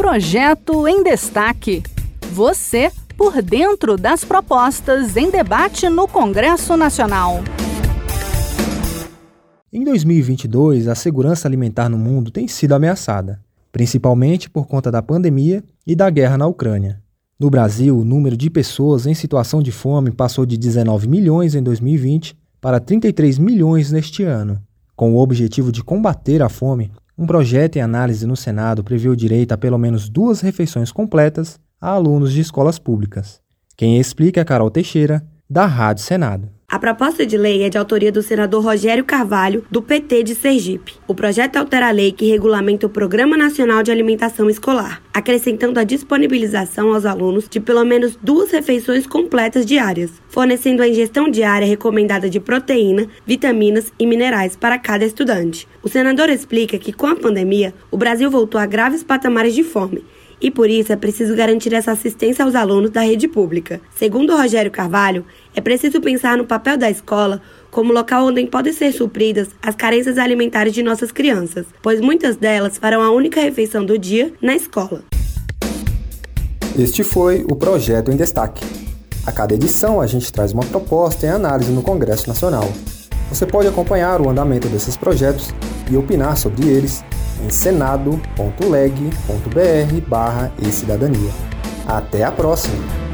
Projeto em Destaque. Você por dentro das propostas em debate no Congresso Nacional. Em 2022, a segurança alimentar no mundo tem sido ameaçada, principalmente por conta da pandemia e da guerra na Ucrânia. No Brasil, o número de pessoas em situação de fome passou de 19 milhões em 2020 para 33 milhões neste ano. Com o objetivo de combater a fome, um projeto em análise no Senado prevê o direito a pelo menos duas refeições completas a alunos de escolas públicas. Quem explica é Carol Teixeira, da Rádio Senado. A proposta de lei é de autoria do senador Rogério Carvalho, do PT de Sergipe. O projeto altera a lei que regulamenta o Programa Nacional de Alimentação Escolar, acrescentando a disponibilização aos alunos de pelo menos duas refeições completas diárias, fornecendo a ingestão diária recomendada de proteína, vitaminas e minerais para cada estudante. O senador explica que, com a pandemia, o Brasil voltou a graves patamares de fome e por isso é preciso garantir essa assistência aos alunos da rede pública. Segundo Rogério Carvalho, é preciso pensar no papel da escola como local onde podem ser supridas as carências alimentares de nossas crianças, pois muitas delas farão a única refeição do dia na escola. Este foi o projeto em destaque. A cada edição a gente traz uma proposta em análise no Congresso Nacional. Você pode acompanhar o andamento desses projetos e opinar sobre eles em senado.leg.br barra e cidadania. Até a próxima!